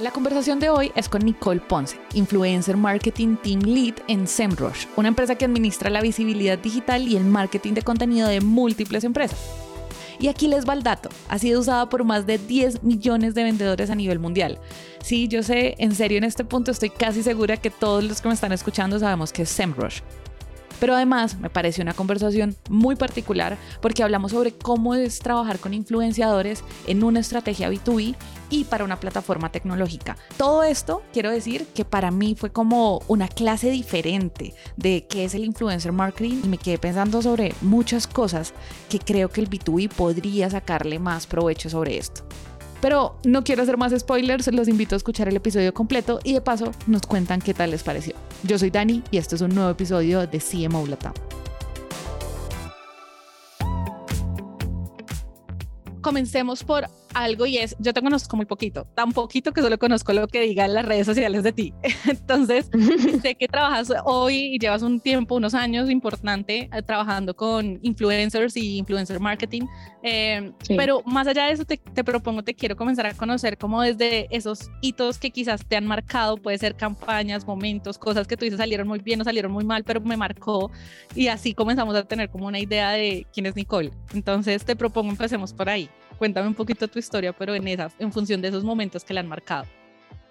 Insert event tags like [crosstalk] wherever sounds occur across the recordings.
La conversación de hoy es con Nicole Ponce, Influencer Marketing Team Lead en SEMrush, una empresa que administra la visibilidad digital y el marketing de contenido de múltiples empresas. Y aquí les va el dato, ha sido usada por más de 10 millones de vendedores a nivel mundial. Sí, yo sé, en serio en este punto estoy casi segura que todos los que me están escuchando sabemos que es SEMrush. Pero además me parece una conversación muy particular porque hablamos sobre cómo es trabajar con influenciadores en una estrategia B2B y para una plataforma tecnológica. Todo esto quiero decir que para mí fue como una clase diferente de qué es el influencer marketing y me quedé pensando sobre muchas cosas que creo que el B2B podría sacarle más provecho sobre esto. Pero no quiero hacer más spoilers, los invito a escuchar el episodio completo y de paso nos cuentan qué tal les pareció. Yo soy Dani y este es un nuevo episodio de CMO Latam. Comencemos por algo y es, yo te conozco muy poquito, tan poquito que solo conozco lo que digan las redes sociales de ti. [laughs] Entonces, [laughs] sé que trabajas hoy y llevas un tiempo, unos años importante eh, trabajando con influencers y influencer marketing, eh, pero más allá de eso te, te, propongo, te quiero comenzar a conocer como desde esos hitos que quizás te han marcado, puede ser campañas, momentos, cosas que tú dices salieron muy bien o salieron muy mal, pero me marcó y así comenzamos a tener como una idea de quién es Nicole. Entonces, te propongo empecemos por ahí. Cuéntame un poquito tu historia, pero en esa, en función de esos momentos que le han marcado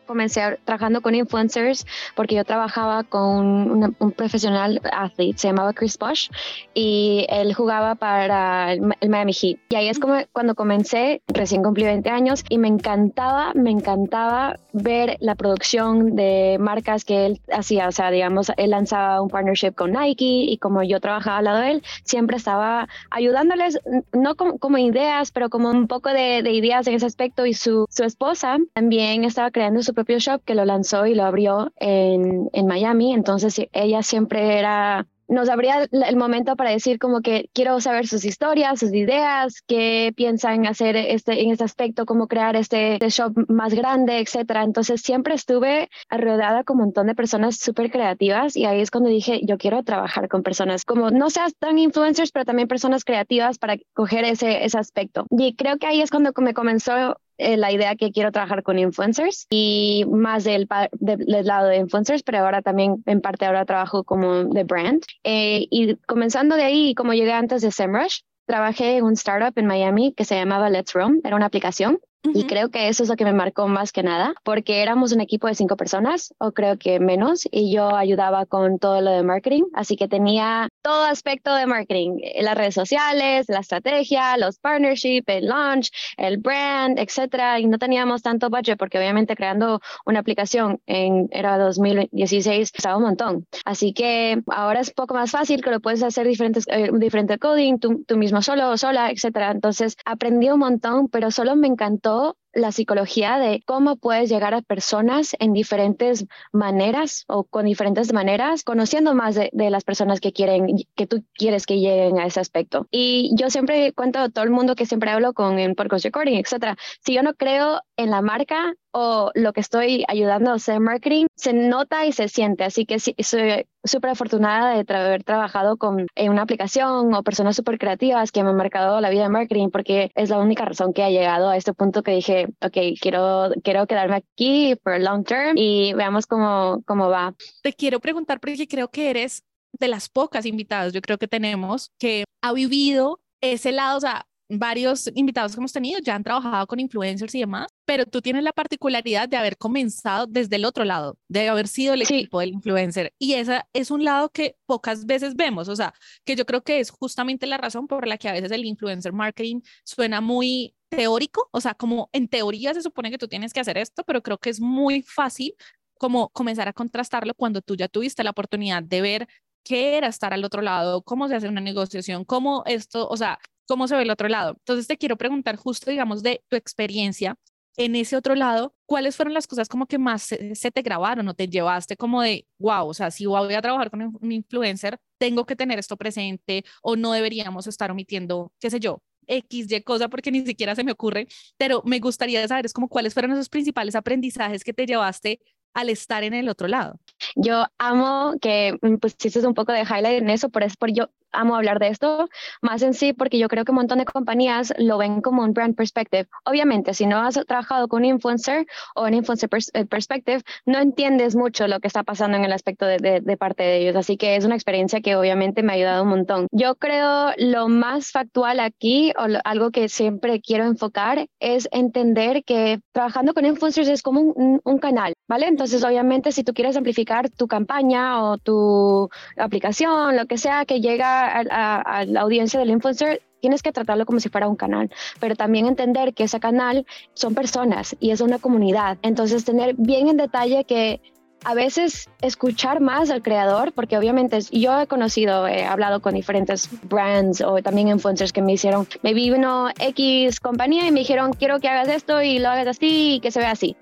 comencé trabajando con influencers porque yo trabajaba con un profesional athlete, se llamaba Chris Bosch, y él jugaba para el, Miami Heat. Y ahí es como cuando comencé, recién cumplí 20 años, y me encantaba, me encantaba ver la producción de marcas que él hacía. O sea, digamos, él lanzaba un partnership con Nike y como yo trabajaba al lado de él, siempre estaba ayudándoles, no como, como ideas, pero como un poco de, de, ideas en ese aspecto. Y su, su esposa también estaba creando su propio shop que lo lanzó y lo abrió en, en Miami. Entonces ella siempre era nos abría el momento para decir como que quiero saber sus historias, sus ideas, qué piensan hacer este, en este aspecto, cómo crear este, este shop más grande, etcétera. Entonces siempre estuve rodeada con un montón de personas súper creativas y ahí es cuando dije, yo quiero trabajar con personas como no seas tan influencers, pero también personas creativas para coger ese, ese aspecto. Y creo que ahí es cuando me comenzó eh, la idea que quiero trabajar con influencers y más del, lado de influencers, pero ahora también en parte ahora trabajo como de brand. Eh, y comenzando de ahí, como llegué antes de SEMrush, trabajé en un startup en Miami que se llamaba Let's Roam, era una aplicación y creo que eso es lo que me marcó más que nada, porque éramos un equipo de cinco personas, o creo que menos, y yo ayudaba con todo lo de marketing, así que tenía todo aspecto de marketing, las redes sociales, la estrategia, los partnerships, el launch, el brand, etcétera, y no teníamos tanto budget porque obviamente creando una aplicación en era 2016 estaba un montón. Así que ahora es poco más fácil que lo puedes hacer diferentes eh, diferente coding, tú, tú mismo solo o sola, etcétera. Entonces aprendí un montón, pero solo me encantó la psicología de cómo puedes llegar a personas en diferentes maneras o con diferentes maneras, conociendo más de, las personas que quieren, que tú quieres que lleguen a ese aspecto. Y yo siempre cuento a todo el mundo que siempre hablo con en podcast recording, etcétera. Si yo no creo en la marca o lo que estoy ayudando a hacer marketing, se nota y se siente. Así que sí, soy súper afortunada de haber trabajado con en una aplicación o personas súper creativas que me han marcado la vida de marketing porque es la única razón que ha llegado a este punto que dije, ok, quiero, quiero quedarme aquí por long term y veamos cómo, cómo va. Te quiero preguntar porque creo que eres de las pocas invitadas, yo creo que tenemos, que ha vivido ese lado, o sea, varios invitados que hemos tenido ya han trabajado con influencers y demás, pero tú tienes la particularidad de haber comenzado desde el otro lado, de haber sido el equipo del influencer. Y esa es un lado que pocas veces vemos, o sea, que yo creo que es justamente la razón por la que a veces el influencer marketing suena muy teórico, o sea, como en teoría se supone que tú tienes que hacer esto, pero creo que es muy fácil como comenzar a contrastarlo cuando tú ya tuviste la oportunidad de ver qué era estar al otro lado, cómo se hace una negociación, cómo esto, o sea, cómo se ve el otro lado. Entonces te quiero preguntar justo, digamos, de tu experiencia en ese otro lado, ¿cuáles fueron las cosas como que más se, te grabaron o te llevaste como de, wow, o sea, si voy a trabajar con un influencer, tengo que tener esto presente o no deberíamos estar omitiendo, qué sé yo, X, Y cosa porque ni siquiera se me ocurre, pero me gustaría saber es como cuáles fueron esos principales aprendizajes que te llevaste al estar en el otro lado. Yo amo que mm, pues hiciste un poco de highlight en eso, por eso por yo amo hablar de esto, más en sí porque yo creo que un montón de compañías lo ven como un brand perspective. Obviamente, si no has trabajado con un influencer o un influencer eh, perspective, no entiendes mucho lo que está pasando en el aspecto de, de, parte de ellos. Así que es una experiencia que obviamente me ha ayudado un montón. Yo creo lo más factual aquí o algo que siempre quiero enfocar es entender que trabajando con influencers es como un, un canal, ¿vale? Entonces, obviamente, si tú quieres amplificar tu campaña o tu aplicación, lo que sea que llega a, la audiencia del influencer, tienes que tratarlo como si fuera un canal, pero también entender que ese canal son personas y es una comunidad. Entonces, tener bien en detalle que a veces escuchar más al creador, porque obviamente yo he conocido, he hablado con diferentes brands o también influencers que me hicieron, me vino X compañía y me dijeron, quiero que hagas esto y lo hagas así y que se vea así.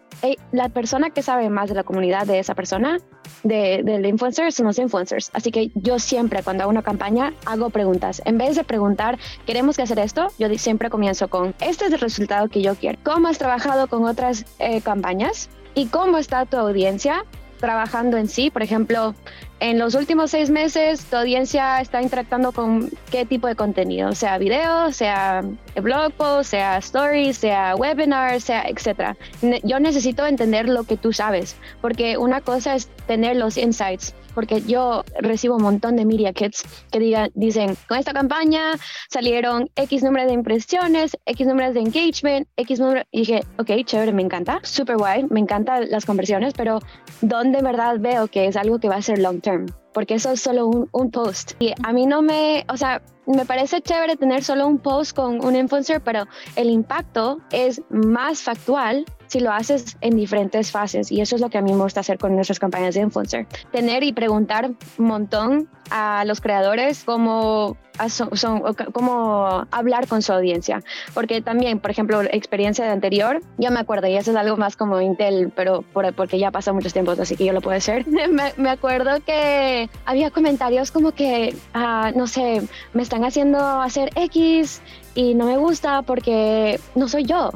la persona que sabe más de la comunidad de esa persona de, del influencer son los influencers. Así que yo siempre cuando hago una campaña hago preguntas. En vez de preguntar, ¿queremos que hacer esto? Yo siempre comienzo con, este es el resultado que yo quiero. ¿Cómo has trabajado con otras eh, campañas? ¿Y cómo está tu audiencia? Trabajando en sí. Por ejemplo, en los últimos seis meses, tu audiencia está interactuando con qué tipo de contenido, sea video, sea blog post, sea stories, sea webinar, sea etcétera. Yo necesito entender lo que tú sabes, porque una cosa es tener los insights porque yo recibo un montón de media kits que diga, dicen, con esta campaña salieron X número de impresiones, X números de engagement, X número... Y dije, ok, chévere, me encanta, super guay, me encantan las conversiones, pero ¿dónde en verdad veo que es algo que va a ser long term? Porque eso es solo un, un post. Y a mí no me, o sea, me parece chévere tener solo un post con un influencer, pero el impacto es más factual si lo haces en diferentes fases y eso es lo que a mí me gusta hacer con nuestras campañas de influencer. Tener y preguntar un montón a los creadores cómo, son, cómo hablar con su audiencia. Porque también, por ejemplo, experiencia de anterior, yo me acuerdo, y eso es algo más como Intel, pero porque ya pasó muchos tiempos, así que yo lo puedo hacer. [laughs] me, me acuerdo que había comentarios como que, ah, no sé, me están haciendo hacer X y no me gusta porque no soy yo.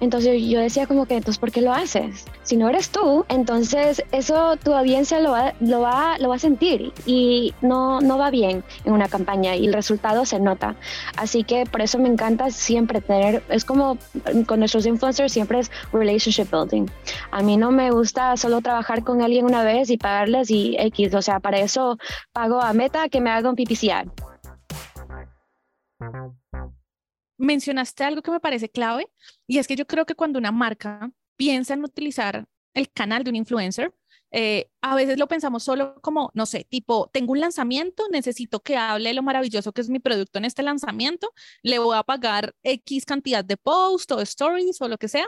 Entonces yo decía como que, entonces, ¿por qué lo haces? Si no eres tú, entonces eso tu audiencia lo va, lo va, lo va a sentir y no, no va bien en una campaña y el resultado se nota. Así que por eso me encanta siempre tener, es como con nuestros influencers siempre es relationship building. A mí no me gusta solo trabajar con alguien una vez y pagarles y X, o sea, para eso pago a Meta que me haga un PPCR mencionaste algo que me parece clave y es que yo creo que cuando una marca piensa en utilizar el canal de un influencer, eh, a veces lo pensamos solo como, no sé, tipo, tengo un lanzamiento, necesito que hable lo maravilloso que es mi producto en este lanzamiento, le voy a pagar X cantidad de posts o stories o lo que sea,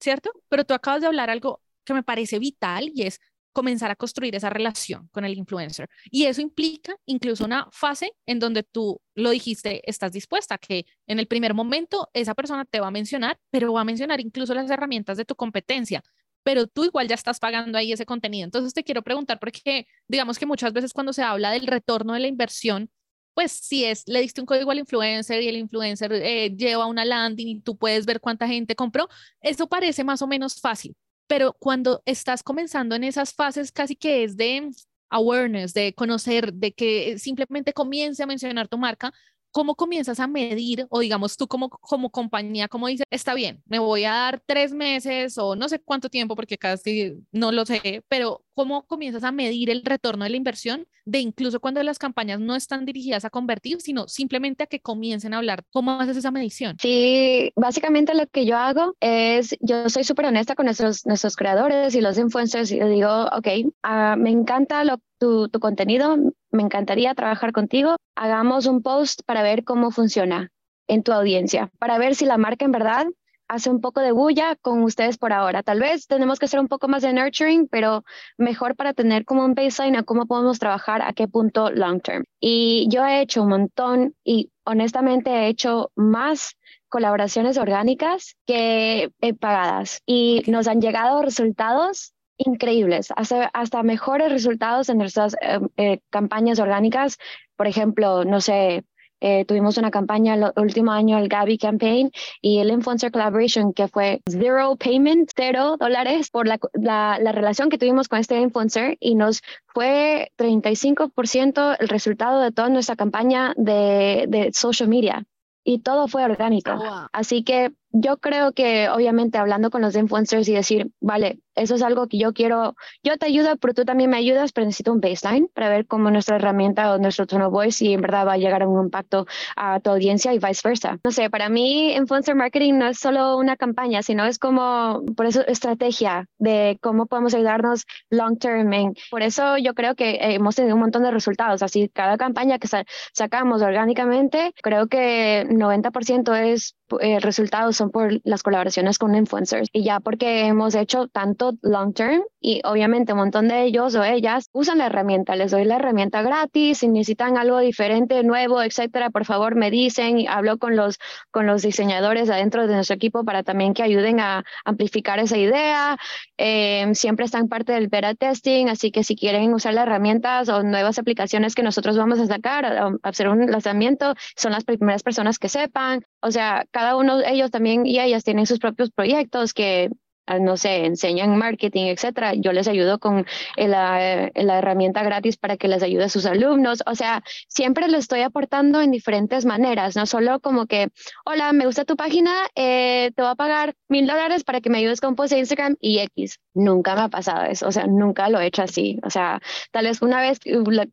¿cierto? Pero tú acabas de hablar algo que me parece vital y es comenzar a construir esa relación con el influencer. Y eso implica incluso una fase en donde tú lo dijiste, estás dispuesta, que en el primer momento esa persona te va a mencionar, pero va a mencionar incluso las herramientas de tu competencia, pero tú igual ya estás pagando ahí ese contenido. Entonces te quiero preguntar, porque digamos que muchas veces cuando se habla del retorno de la inversión, pues si es, le diste un código al influencer y el influencer eh, lleva una landing y tú puedes ver cuánta gente compró, eso parece más o menos fácil pero cuando estás comenzando en esas fases casi que es de awareness, de conocer, de que simplemente comience a mencionar tu marca, ¿cómo comienzas a medir o digamos tú como, como compañía, cómo dices, está bien, me voy a dar tres meses o no sé cuánto tiempo porque casi no lo sé, pero cómo comienzas a medir el retorno de la inversión de incluso cuando las campañas no están dirigidas a convertir, sino simplemente a que comiencen a hablar? ¿Cómo haces esa medición? Sí, básicamente lo que yo hago es, yo soy súper honesta con nuestros, nuestros creadores y los influencers y les digo, ok, uh, me encanta lo, tu, tu contenido, me encantaría trabajar contigo. Hagamos un post para ver cómo funciona en tu audiencia, para ver si la marca en verdad hace un poco de bulla con ustedes por ahora. Tal vez tenemos que hacer un poco más de nurturing, pero mejor para tener como un baseline a cómo podemos trabajar, a qué punto long term. Y yo he hecho un montón y honestamente he hecho más colaboraciones orgánicas que pagadas y nos han llegado resultados increíbles, hasta, hasta mejores resultados en nuestras eh, eh, campañas orgánicas. Por ejemplo, no sé, eh, tuvimos una campaña el último año, el Gabi Campaign, y el Influencer Collaboration, que fue zero payment, cero dólares por la, la, la relación que tuvimos con este influencer y nos fue 35% el resultado de toda nuestra campaña de, de social media y todo fue orgánico. Así que yo creo que obviamente hablando con los influencers y decir, vale, eso es algo que yo quiero, yo te ayudo, pero tú también me ayudas, pero necesito un baseline para ver cómo nuestra herramienta o nuestro tono voice y en verdad va a llegar a un impacto a tu audiencia y viceversa. No sé, para mí influencer marketing no es solo una campaña, sino es como, por eso, estrategia de cómo podemos ayudarnos long term. por eso yo creo que hemos tenido un montón de resultados. Así, cada campaña que sacamos orgánicamente, creo que 90% es eh, resultados son por las colaboraciones con influencers. Y ya porque hemos hecho tanto long term y obviamente un montón de ellos o ellas usan la herramienta, les doy la herramienta gratis, si necesitan algo diferente, nuevo, etcétera, por favor me dicen, y hablo con los, con los diseñadores adentro de nuestro equipo para también que ayuden a amplificar esa idea, em, siempre están parte del beta testing, así que si quieren usar las herramientas o nuevas aplicaciones que nosotros vamos a sacar, a hacer un lanzamiento, son las primeras personas que sepan, o sea, cada uno ellos también y ellas tienen sus propios proyectos que Ah, no sé, enseñan marketing, etcétera, yo les ayudo con la, la, herramienta gratis para que les ayude a sus alumnos. O sea, siempre les estoy aportando en diferentes maneras, no solo como que, hola, me gusta tu página, eh, te voy a pagar mil dólares para que me ayudes con post de Instagram y X. Nunca me ha pasado eso, o sea, nunca lo he hecho así. O sea, tal vez una vez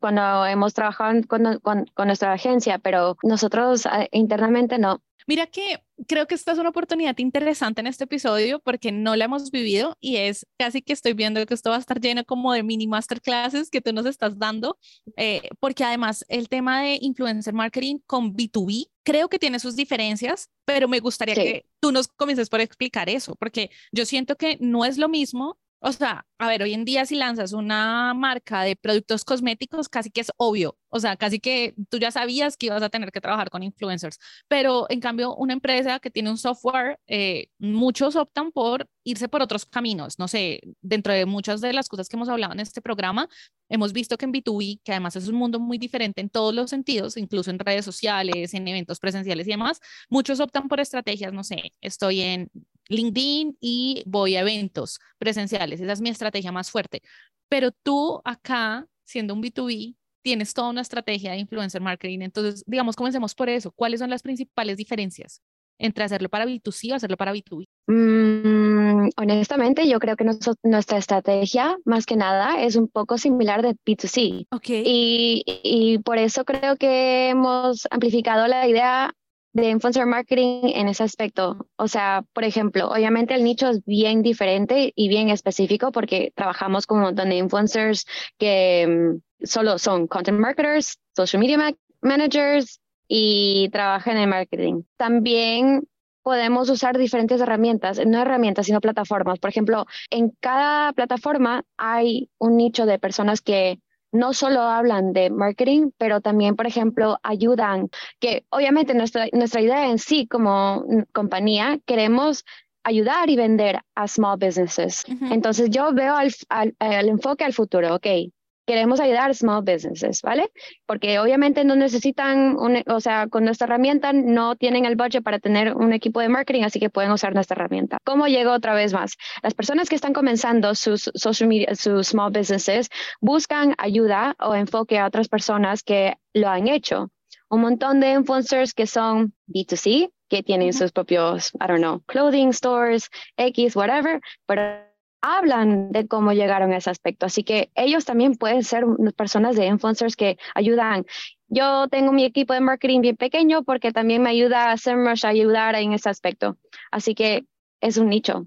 cuando hemos trabajado con, con, con nuestra agencia, pero nosotros ah, internamente no. Mira que creo que esta es una oportunidad interesante en este episodio porque no la hemos vivido y es casi que estoy viendo que esto va a estar lleno como de mini masterclasses que tú nos estás dando, eh, porque además el tema de influencer marketing con B2B creo que tiene sus diferencias, pero me gustaría que tú nos comiences por explicar eso, porque yo siento que no es lo mismo o sea, a ver, hoy en día si lanzas una marca de productos cosméticos, casi que es obvio, o sea, casi que tú ya sabías que ibas a tener que trabajar con influencers, pero en cambio una empresa que tiene un software, eh, muchos optan por irse por otros caminos, no sé, dentro de muchas de las cosas que hemos hablado en este programa, hemos visto que en B2B, que además es un mundo muy diferente en todos los sentidos, incluso en redes sociales, en eventos presenciales y demás, muchos optan por estrategias, no sé, estoy en LinkedIn y voy a eventos presenciales. Esa es mi estrategia más fuerte. Pero tú acá, siendo un B2B, tienes toda una estrategia de influencer marketing. Entonces, digamos, comencemos por eso. ¿Cuáles son las principales diferencias entre hacerlo para B2C o hacerlo para B2B? Mm, honestamente, yo creo que nuestra estrategia, más que nada, es un poco similar de B2C. Okay. Y, y por eso creo que hemos amplificado la idea de influencer marketing en ese aspecto. O sea, por ejemplo, obviamente el nicho es bien diferente y bien específico porque trabajamos con un montón de influencers que mm, solo son content marketers, social media managers y trabajan en marketing. También podemos usar diferentes herramientas, no herramientas, sino plataformas. Por ejemplo, en cada plataforma hay un nicho de personas que no solo hablan de marketing, pero también, por ejemplo, ayudan, que obviamente nuestra, nuestra idea en sí como compañía, queremos ayudar y vender a small businesses. Entonces yo veo el enfoque al futuro, ok, queremos ayudar a small businesses, ¿vale? Porque obviamente no necesitan, un, o sea, con nuestra herramienta no tienen el budget para tener un equipo de marketing, así que pueden usar nuestra herramienta. ¿Cómo llego otra vez más? Las personas que están comenzando sus social media, sus small businesses, buscan ayuda o enfoque a otras personas que lo han hecho. Un montón de influencers que son B2C, que tienen sus propios, I don't know, clothing stores, X, whatever, pero hablan de cómo llegaron a ese aspecto. Así que ellos también pueden ser personas de influencers que ayudan. Yo tengo mi equipo de marketing bien pequeño porque también me ayuda a hacer a ayudar en ese aspecto. Así que es un nicho.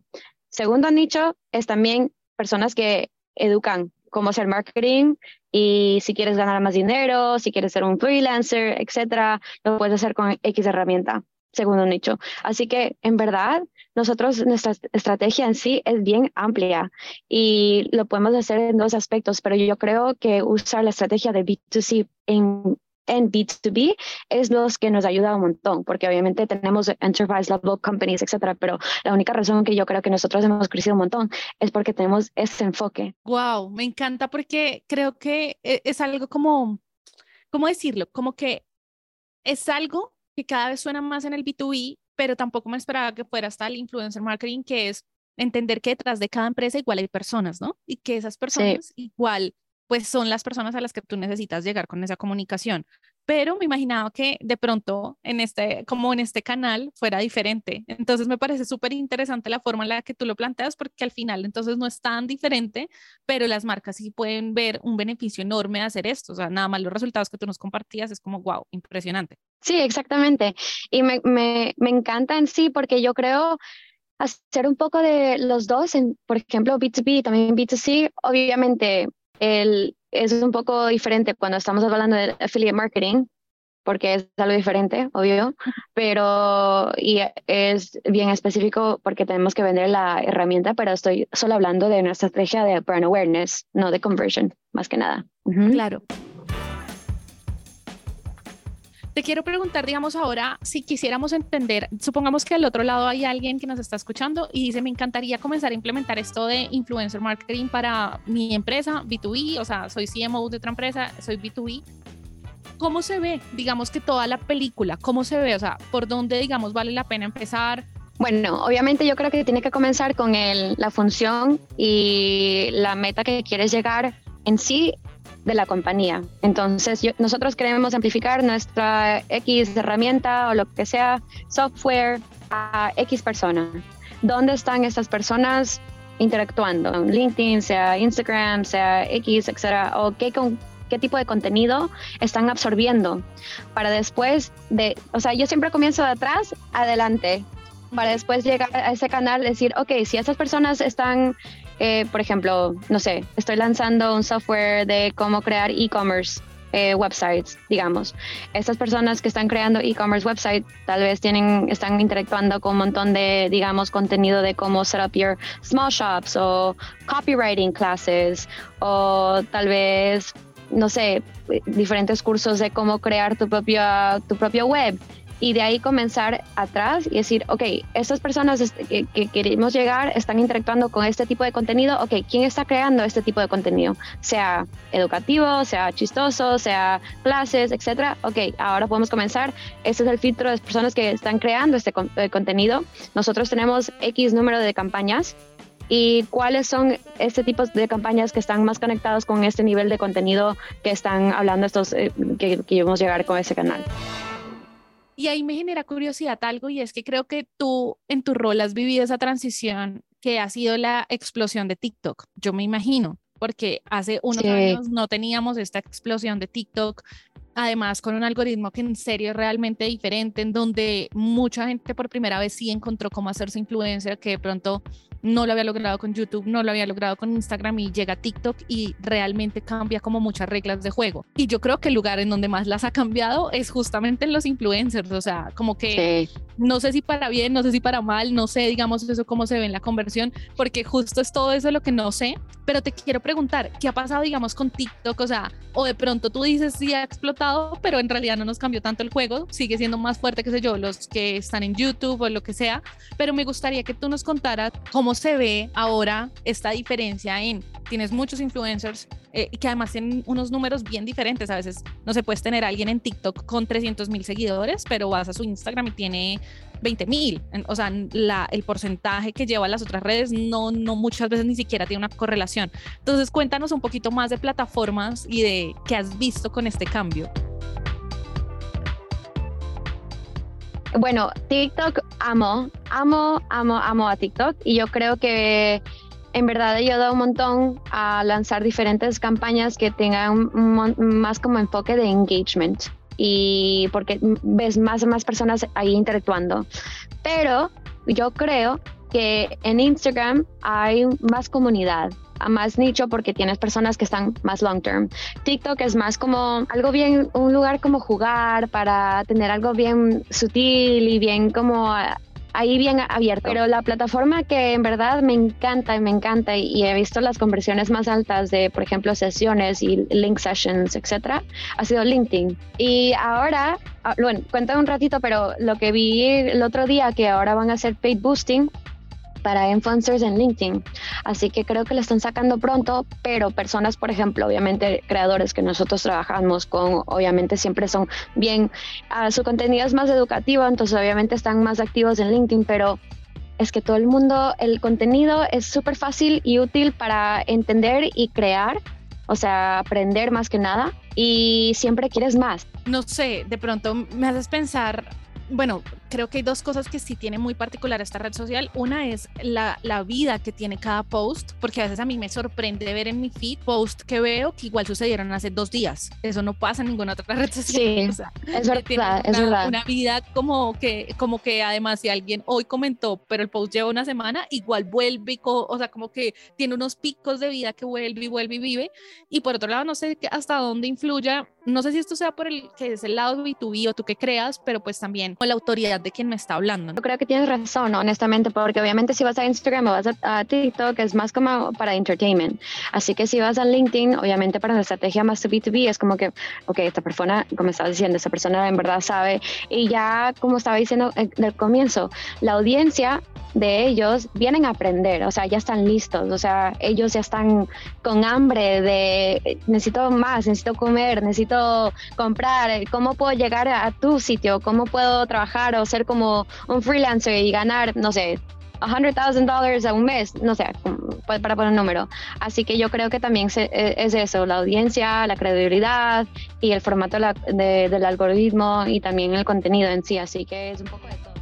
Segundo nicho es también personas que educan cómo hacer marketing y si quieres ganar más dinero, si quieres ser un freelancer, etcétera, lo puedes hacer con X herramienta segundo nicho. Así que en verdad, nosotros, nuestra estrategia en sí es bien amplia y lo podemos hacer en dos aspectos, pero yo creo que usar la estrategia de B2C en, en B2B es lo que nos ayuda un montón, porque obviamente tenemos enterprise level companies, etcétera, pero la única razón que yo creo que nosotros hemos crecido un montón es porque tenemos ese enfoque. Wow, me encanta porque creo que e, es algo como, ¿cómo decirlo? Como que es algo que cada vez suena más en el B2B, pero tampoco me esperaba que fuera hasta el influencer marketing, que es entender que detrás de cada empresa igual hay personas, ¿no? Y que esas personas igual pues son las personas a las que tú necesitas llegar con esa comunicación. Pero me imaginaba que de pronto en este, como en este canal, fuera diferente. Entonces me parece súper interesante la forma en la que tú lo planteas, porque al final entonces no es tan diferente, pero las marcas sí pueden ver un beneficio enorme de hacer esto. O sea, nada más los resultados que tú nos compartías es como, wow, impresionante. Sí, exactamente. Y me, me, me encanta en sí porque yo creo hacer un poco de los dos, en, por ejemplo, B2B y también B2C, obviamente el, es un poco diferente cuando estamos hablando de affiliate marketing, porque es algo diferente, obvio, pero y es bien específico porque tenemos que vender la herramienta, pero estoy solo hablando de una estrategia de brand awareness, no de conversion, más que nada. Claro. Te quiero preguntar, digamos ahora, si quisiéramos entender, supongamos que al otro lado hay alguien que nos está escuchando y dice, me encantaría comenzar a implementar esto de influencer marketing para mi empresa, B2B, o sea, soy CMO de otra empresa, soy B2B. ¿Cómo se ve, digamos que toda la película, cómo se ve, o sea, por dónde, digamos, vale la pena empezar? Bueno, obviamente yo creo que tiene que comenzar con el, la función y la meta que quieres llegar en sí de la compañía. Entonces, nosotros queremos amplificar nuestra X herramienta o lo que sea, software a X persona. ¿Dónde están estas personas interactuando? LinkedIn, sea Instagram, sea X, etcétera, o qué, con, qué tipo de contenido están absorbiendo para después de, o sea, yo siempre comienzo de atrás, adelante, para después llegar a ese canal decir, ok, si estas personas están eh, por ejemplo, no sé, estoy lanzando un software de cómo crear e-commerce eh, websites, digamos. Estas personas que están creando e-commerce websites tal vez tienen, están interactuando con un montón de, digamos, contenido de cómo set up your small shops o copywriting classes o tal vez, no sé, diferentes cursos de cómo crear tu propia, tu propia web y de ahí comenzar atrás y decir, ok, estas personas que, queremos llegar están interactuando con este tipo de contenido, ok, ¿quién está creando este tipo de contenido? Sea educativo, sea chistoso, sea clases, etcétera. Ok, ahora podemos comenzar. Este es el filtro de las personas que están creando este eh, contenido. Nosotros tenemos X número de campañas y cuáles son este tipo de campañas que están más conectados con este nivel de contenido que están hablando estos eh, que, que queremos llegar con ese canal. Y ahí me genera curiosidad algo y es que creo que tú en tu rol has vivido esa transición que ha sido la explosión de TikTok. Yo me imagino, porque hace unos años no teníamos esta explosión de TikTok, además con un algoritmo que en serio es realmente diferente, en donde mucha gente por primera vez sí encontró cómo hacerse influencer, que de pronto no lo había logrado con YouTube, no lo había logrado con Instagram y llega TikTok y realmente cambia como muchas reglas de juego. Y yo creo que el lugar en donde más las ha cambiado es justamente en los influencers, o sea, como que no sé si para bien, no sé si para mal, no sé, digamos, eso cómo se ve en la conversión, porque justo es todo eso lo que no sé, pero te quiero preguntar, ¿qué ha pasado, digamos, con TikTok? O sea, o de pronto tú dices sí ha explotado, pero en realidad no nos cambió tanto el juego, sigue siendo más fuerte, que sé yo, los que están en YouTube o lo que sea, pero me gustaría que tú nos contaras cómo se ve ahora esta diferencia en, tienes muchos influencers eh, que además tienen unos números bien diferentes. A veces no se puedes tener a alguien en TikTok con 300 mil seguidores, pero vas a su Instagram y tiene 20 mil. O sea, la, el porcentaje que lleva las otras redes no, no muchas veces ni siquiera tiene una correlación. Entonces, cuéntanos un poquito más de plataformas y de qué has visto con este cambio. Bueno, TikTok amo, amo, amo, amo a TikTok y yo creo que en verdad he ayudado un montón a lanzar diferentes campañas que tengan más como enfoque de engagement y porque ves más y más personas ahí interactuando. Pero yo creo que en Instagram hay más comunidad a más nicho porque tienes personas que están más long term. TikTok es más como algo bien, un lugar como jugar para tener algo bien sutil y bien como ahí bien abierto. Pero la plataforma que en verdad me encanta y me encanta y he visto las conversiones más altas de, por ejemplo, sesiones y link sessions, etcétera, ha sido LinkedIn. Y ahora, ah, bueno, cuenta un ratito, pero lo que vi el otro día que ahora van a hacer paid boosting para influencers en LinkedIn. Así que creo que lo están sacando pronto, pero personas, por ejemplo, obviamente creadores que nosotros trabajamos con, obviamente siempre son bien, uh, su contenido es más educativo, entonces obviamente están más activos en LinkedIn, pero es que todo el mundo, el contenido es súper fácil y útil para entender y crear, o sea, aprender más que nada, y siempre quieres más. No sé, de pronto me haces pensar bueno, creo que hay dos cosas que sí tiene muy particular esta red social. Una es la, la, vida que tiene cada post, porque a veces a mí me sorprende ver en mi feed post que veo que igual sucedieron hace dos días. Eso no pasa en ninguna otra [laughs] red social. Sí, es verdad, es verdad. Una vida como que, como que además si alguien hoy comentó, pero el post lleva una semana, igual vuelve, o sea, como que tiene unos picos de vida que vuelve y vuelve y vive. Y por otro lado, no sé hasta dónde influya no sé si esto sea por el que es el lado B2B o tú que creas, pero pues también con la autoridad de quien me está hablando. Yo creo que tienes razón, honestamente, porque obviamente si vas a Instagram o vas a, TikTok es más como para entertainment. Así que si vas a LinkedIn, obviamente para la estrategia más B2B es como que, ok, esta persona, como estaba diciendo, esta persona en verdad sabe. Y ya, como estaba diciendo del comienzo, la audiencia de ellos vienen a aprender, o sea, ya están listos, o sea, ellos ya están con hambre de necesito más, necesito comer, necesito comprar, ¿cómo puedo llegar a tu sitio? ¿Cómo puedo trabajar o ser como un freelancer y ganar, no sé, $100,000 a un mes, no sé, para poner un número. Así que yo creo que también e, es eso, la audiencia, la credibilidad y el formato del algoritmo y también el contenido en sí. Así que es un poco de todo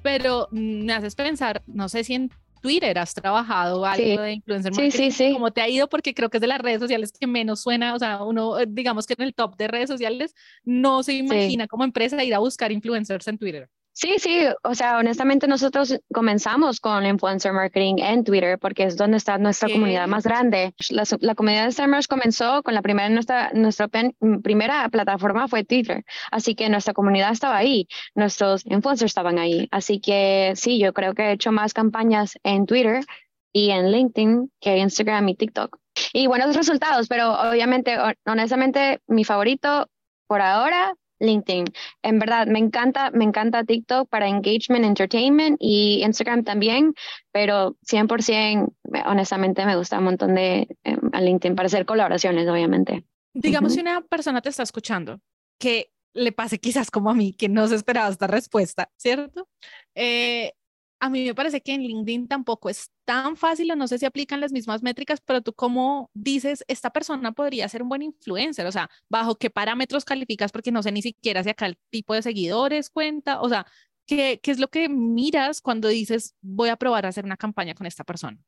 pero me haces pensar, no sé si en Twitter has trabajado algo de influencer marketing, sí, sí, sí. ¿cómo te ha ido? Porque creo que es de las redes sociales que menos suena, o sea, uno, eh, digamos que en el top de redes sociales no se imagina como empresa ir a buscar influencers en Twitter. Sí, sí, o sea, honestamente nosotros comenzamos con influencer marketing en Twitter porque es donde está nuestra comunidad más grande. La, comunidad de Starmers comenzó con la primera, nuestra, nuestra primera plataforma fue Twitter, así que nuestra comunidad estaba ahí, nuestros influencers estaban ahí, así que sí, yo creo que he hecho más campañas en Twitter y en LinkedIn que Instagram y TikTok. Y buenos resultados, pero obviamente, honestamente, mi favorito por ahora LinkedIn. En verdad, me encanta, me encanta TikTok para engagement, entertainment y Instagram también, pero 100%, honestamente, me gusta un montón de em, LinkedIn para hacer colaboraciones, obviamente. Digamos, si una persona te está escuchando que le pase quizás como a mí, que no se esperaba esta respuesta, ¿cierto? Eh, a mí me parece que en LinkedIn tampoco es tan fácil o no sé si aplican las mismas métricas, pero tú cómo dices, esta persona podría ser un buen influencer, o sea, bajo qué parámetros calificas, porque no sé ni siquiera si acá el tipo de seguidores cuenta, o sea, ¿qué, qué es lo que miras cuando dices, voy a probar a hacer una campaña con esta persona?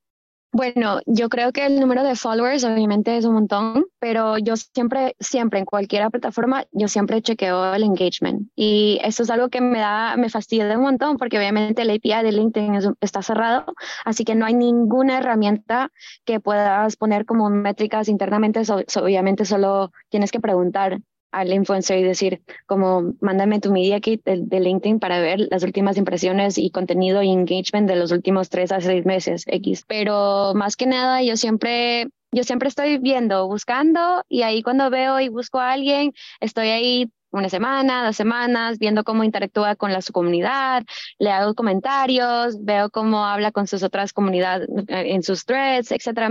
Bueno, yo creo que el número de followers obviamente es un montón, pero yo siempre, siempre en cualquier plataforma, yo siempre chequeo el engagement. Y eso es algo que me da, me fastidia un montón porque obviamente el API de LinkedIn está cerrado, así que no hay ninguna herramienta que puedas poner como métricas internamente. obviamente solo tienes que preguntar al influencer y decir, como, mándame tu media kit de, LinkedIn para ver las últimas impresiones y contenido y engagement de los últimos tres a seis meses X. Pero más que nada, yo siempre, yo siempre estoy viendo, buscando y ahí cuando veo y busco a alguien, estoy ahí una semana, dos semanas, viendo cómo interactúa con la, su comunidad, le hago comentarios, veo cómo habla con sus otras comunidades eh, en sus threads, etcétera.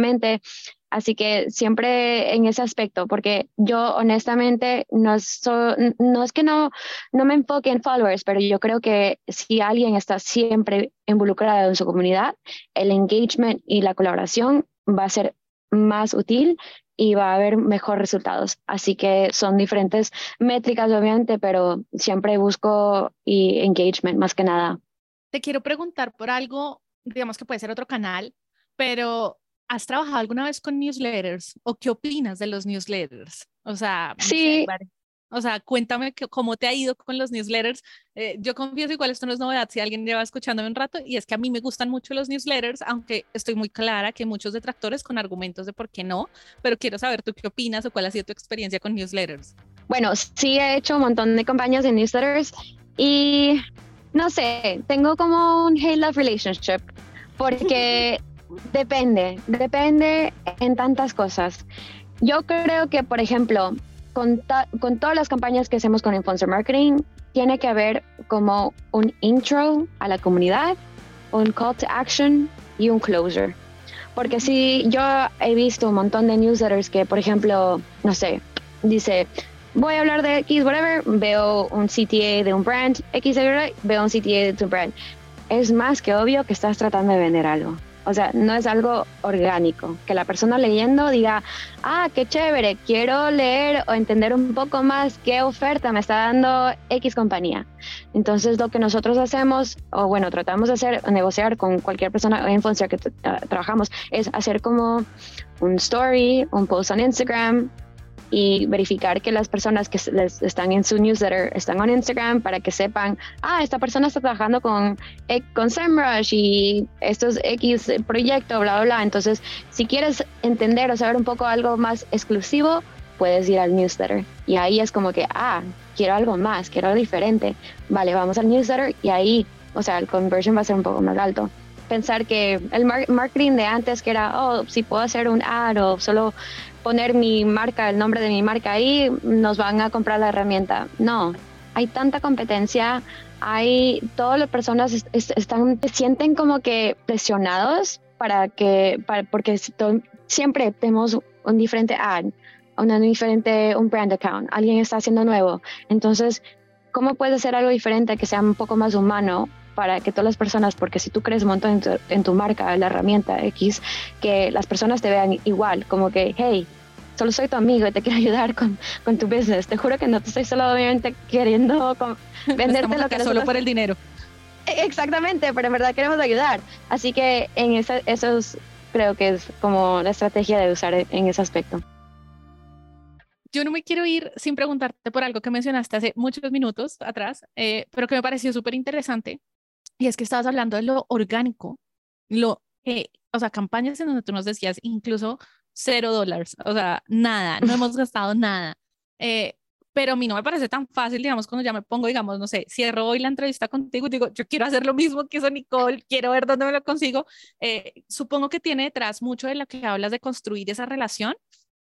Así que siempre en ese aspecto, porque yo honestamente no, no es que no, no me enfoque en followers, pero yo creo que si alguien está siempre involucrado en su comunidad, el engagement y la colaboración va a ser más útil y va a haber mejores resultados. Así que son diferentes métricas, obviamente, pero siempre busco y engagement más que nada. Te quiero preguntar por algo, digamos que puede ser otro canal, pero ¿Has trabajado alguna vez con newsletters o qué opinas de los newsletters? O sea, sí. o sea, cuéntame cómo te ha ido con los newsletters. Eh, yo confieso, igual esto no es novedad si alguien lleva escuchándome un rato, y es que a mí me gustan mucho los newsletters, aunque estoy muy clara que muchos detractores con argumentos de por qué no, pero quiero saber tú qué opinas o cuál ha sido tu experiencia con newsletters. Bueno, sí he hecho un montón de campañas de newsletters y no sé, tengo como un hate-love relationship [laughs] porque Depende, depende en tantas cosas. Yo creo que, por ejemplo, con, con todas las campañas que hacemos con influencer marketing, tiene que haber como un intro a la comunidad un call to action y un closer. Porque si yo he visto un montón de newsletters que, por ejemplo, no sé, dice, voy a hablar de X, whatever, veo un CTA de un brand, X, veo un CTA de tu brand. Es más que obvio que estás tratando de vender algo. O sea, no es algo orgánico. Que la persona leyendo diga, ah, qué chévere, quiero leer o entender un poco más qué oferta me está dando X compañía. Entonces, lo que nosotros hacemos, o bueno, tratamos de hacer, negociar con cualquier persona en influencer que trabajamos, es hacer como un story, un post en Instagram, y verificar que las personas que están en su newsletter están en Instagram para que sepan, ah, esta persona está trabajando con, con SEMrush y estos X proyecto, bla, bla, bla. Entonces, si quieres entender o saber un poco algo más exclusivo, puedes ir al newsletter. Y ahí es como que, ah, quiero algo más, quiero algo diferente. Vale, vamos al newsletter y ahí, o sea, el conversion va a ser un poco más alto pensar que el marketing de antes que era, oh, si puedo hacer un ad o solo poner mi marca, el nombre de mi marca ahí, nos van a comprar la herramienta. No, hay tanta competencia, hay todas las personas están sienten como que presionados para que para, porque siempre tenemos un diferente ad, una diferente un brand account, alguien está haciendo nuevo. Entonces, ¿cómo puede ser algo diferente que sea un poco más humano para que todas las personas, porque si tú crees un montón en tu, marca, la herramienta X, que las personas te vean igual, como que, hey, solo soy tu amigo y te quiero [laughs] ayudar con, con tu business. Te juro que no te estoy solo obviamente queriendo [laughs] venderte lo que solo por el dinero. E, exactamente, pero en verdad queremos ayudar. Así que en ese, eso creo que es como la estrategia de usar en ese aspecto. Yo no me quiero ir sin preguntarte por algo que mencionaste hace muchos minutos atrás, eh, pero que me pareció súper interesante y es que estabas hablando de lo orgánico, lo que, o sea, campañas en donde tú nos decías incluso cero dólares, o sea, nada, no [laughs] hemos gastado nada. Eh, pero a mí no me parece tan fácil, digamos, cuando ya me pongo, digamos, no sé, cierro hoy la entrevista contigo y digo, yo quiero hacer lo mismo que hizo Nicole, quiero ver dónde me lo consigo. Eh, supongo que tiene detrás mucho de lo que hablas de construir esa relación,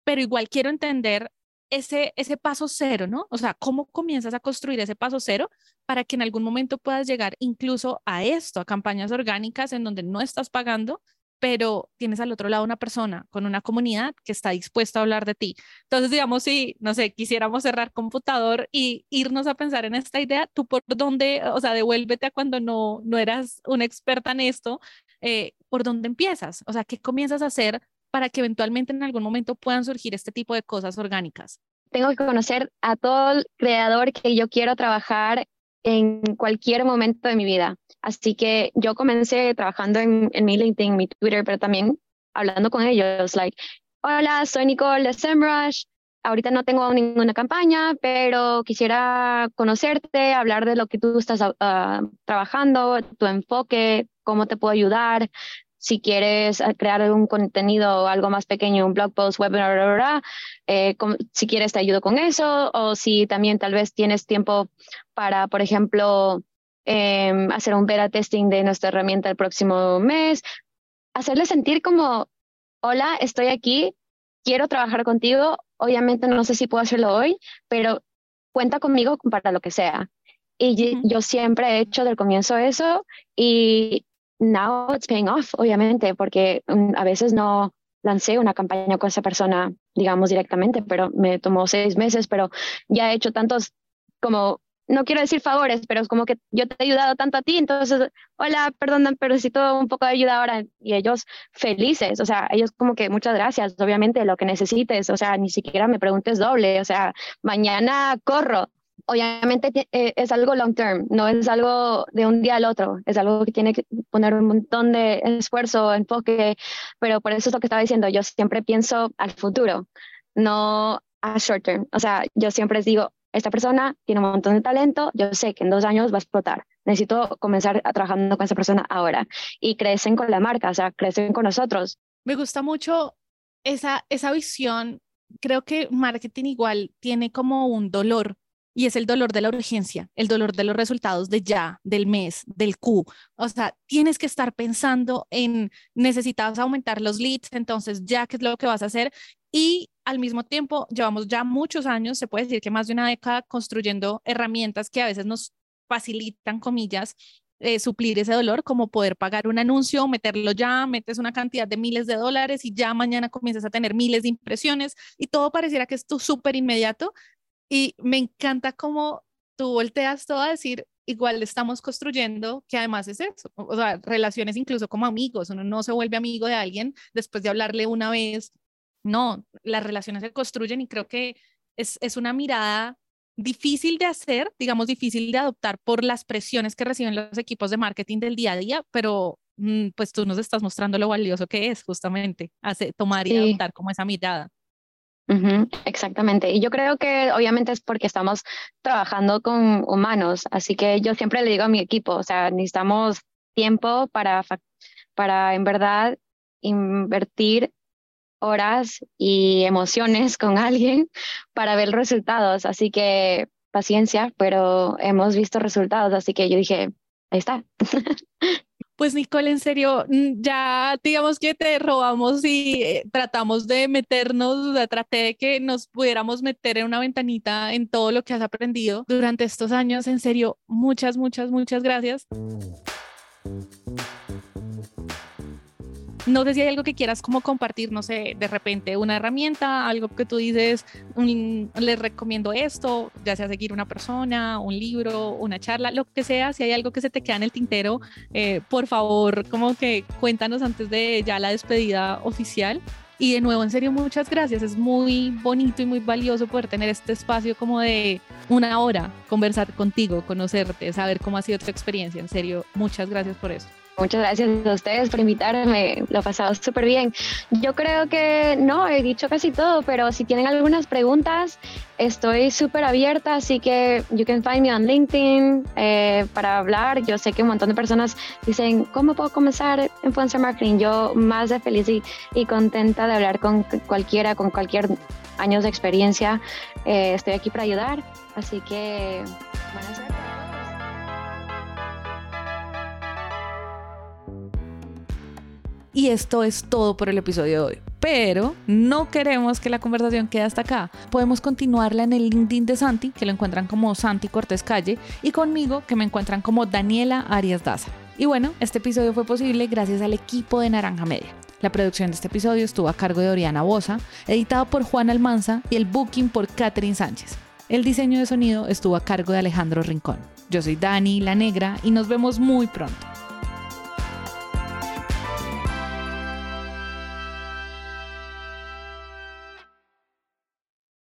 pero igual quiero entender ese, ese paso cero, ¿no? O sea, ¿cómo comienzas a construir ese paso cero para que en algún momento puedas llegar incluso a esto, a campañas orgánicas en donde no estás pagando, pero tienes al otro lado una persona con una comunidad que está dispuesta a hablar de ti. Entonces, digamos, si, no sé, quisiéramos cerrar computador y irnos a pensar en esta idea, tú por dónde, o sea, devuélvete a cuando no, no eras una experta en esto, eh, ¿por dónde empiezas? O sea, ¿qué comienzas a hacer para que eventualmente en algún momento puedan surgir este tipo de cosas orgánicas? Tengo que conocer a todo el creador que yo quiero trabajar en cualquier momento de mi vida. Así que yo comencé trabajando en, en mi LinkedIn, mi Twitter, pero también hablando con ellos, like, hola, soy Nicole de SEMrush, ahorita no tengo ninguna campaña, pero quisiera conocerte, hablar de lo que tú estás ah, trabajando, tu enfoque, cómo te puedo ayudar, si quieres eh, crear un contenido o algo más pequeño, un blog post, webinar, eh, si quieres te ayudo con eso, o si también tal vez tienes tiempo para, por ejemplo, em, hacer un beta testing de nuestra herramienta el próximo mes, hacerle sentir como, hola, estoy aquí, quiero trabajar contigo, obviamente no sé si puedo hacerlo hoy, pero cuenta conmigo para lo que sea. Y yo siempre he hecho del comienzo eso y now it's paying off, obviamente, porque mm, a veces no lancé una campaña con esa persona, digamos, directamente, pero me tomó seis meses, pero ya he hecho tantos como no quiero decir favores, pero es como que yo te he ayudado tanto a ti, entonces, hola, perdón, pero necesito un poco de ayuda ahora. Y ellos felices, o sea, ellos como que muchas gracias, obviamente, lo que necesites, o sea, ni siquiera me preguntes doble, o sea, mañana corro, obviamente eh, es algo long term, no es algo de un día al otro, es algo que tiene que poner un montón de esfuerzo, enfoque, pero por eso es lo que estaba diciendo, yo siempre pienso al futuro, no a short term. O sea, yo siempre digo, esta persona tiene un montón de talento, yo sé que en dos años va a explotar, necesito comenzar a trabajando con esa persona ahora y crecen con la marca, o sea, crecen con nosotros. Me gusta mucho esa, esa visión. Creo que marketing igual tiene como un dolor y es el dolor de la urgencia, el dolor de los resultados de ya, del mes, del Q. O sea, tienes que estar pensando en necesitas aumentar los leads, entonces ya qué es lo que vas a hacer y al mismo tiempo llevamos ya muchos años, se puede decir que más de una década construyendo herramientas que a veces nos facilitan, comillas, eh, suplir ese dolor, como poder pagar un anuncio, meterlo ya, metes una cantidad de miles de dólares y ya mañana comienzas a tener miles de impresiones y todo pareciera que es súper inmediato. Y me encanta cómo tú volteas todo a decir, igual estamos construyendo, que además es eso, o sea, relaciones incluso como amigos, uno no se vuelve amigo de alguien después de hablarle una vez, no, las relaciones se construyen y creo que es, es una mirada difícil de hacer, digamos, difícil de adoptar por las presiones que reciben los equipos de marketing del día a día, pero mm, pues tú nos estás mostrando lo valioso que es justamente hacer, tomar y adoptar como esa mirada. Exactamente. Y yo creo que obviamente es porque estamos trabajando con humanos, así que yo siempre le digo a mi equipo, o sea, necesitamos tiempo para, para en verdad invertir horas y emociones con alguien [laughs] para ver resultados. Así que paciencia, pero hemos visto resultados, así que yo dije, ahí está. [laughs] Pues Nicole, en serio, mm, ya digamos que te robamos y eh, tratamos de meternos, traté de que nos pudiéramos meter en una ventanita en todo lo que has aprendido durante estos años. En serio, muchas, muchas, muchas gracias. No sé si hay algo que quieras como compartir, no sé, de repente una herramienta, algo que tú dices, les recomiendo esto, ya sea seguir una persona, un libro, una charla, lo que sea, si hay algo que se te queda en el tintero, eh, por favor, como que cuéntanos antes de ya la despedida oficial. Y de nuevo, en serio, muchas gracias. Es muy bonito y muy valioso poder tener este espacio como de una hora, conversar contigo, conocerte, saber cómo ha sido tu experiencia. En serio, muchas gracias por eso. Muchas gracias a ustedes por invitarme, lo he pasado súper bien. Yo creo que no, he dicho casi todo, pero si tienen algunas preguntas, estoy súper abierta, así que you can find me on LinkedIn eh, para hablar. Yo sé que un montón de personas dicen, ¿cómo puedo comenzar influencer marketing? Yo más de feliz y, contenta de hablar con cualquiera, con cualquier años de experiencia. Eh, estoy aquí para ayudar, así que buenas. Y esto es todo por el episodio de hoy. Pero no queremos que la conversación quede hasta acá. Podemos continuarla en el LinkedIn de Santi, que lo encuentran como Santi Cortés Calle, y conmigo, que me encuentran como Daniela Arias Daza. Y bueno, este episodio fue posible gracias al equipo de Naranja Media. La producción de este episodio estuvo a cargo de Oriana Bosa, editado por Juan Almanza y el booking por Catherine Sánchez. El diseño de sonido estuvo a cargo de Alejandro Rincón. Yo soy Dani, la negra, y nos vemos muy pronto.